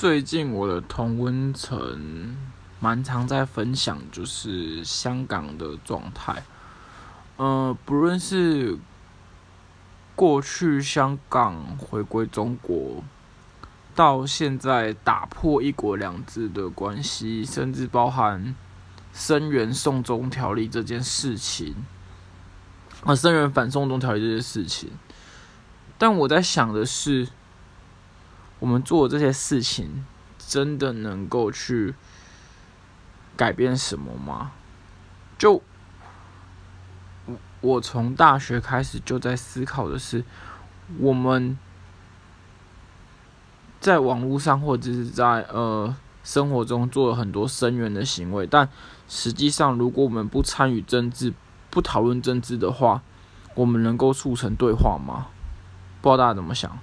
最近我的同温层蛮常在分享，就是香港的状态。呃，不论是过去香港回归中国，到现在打破一国两制的关系，甚至包含声援送中条例这件事情，啊，声援反送中条例这件事情。但我在想的是。我们做这些事情，真的能够去改变什么吗？就我我从大学开始就在思考的是，我们在网络上或者是在呃生活中做了很多声援的行为，但实际上，如果我们不参与政治、不讨论政治的话，我们能够促成对话吗？不知道大家怎么想。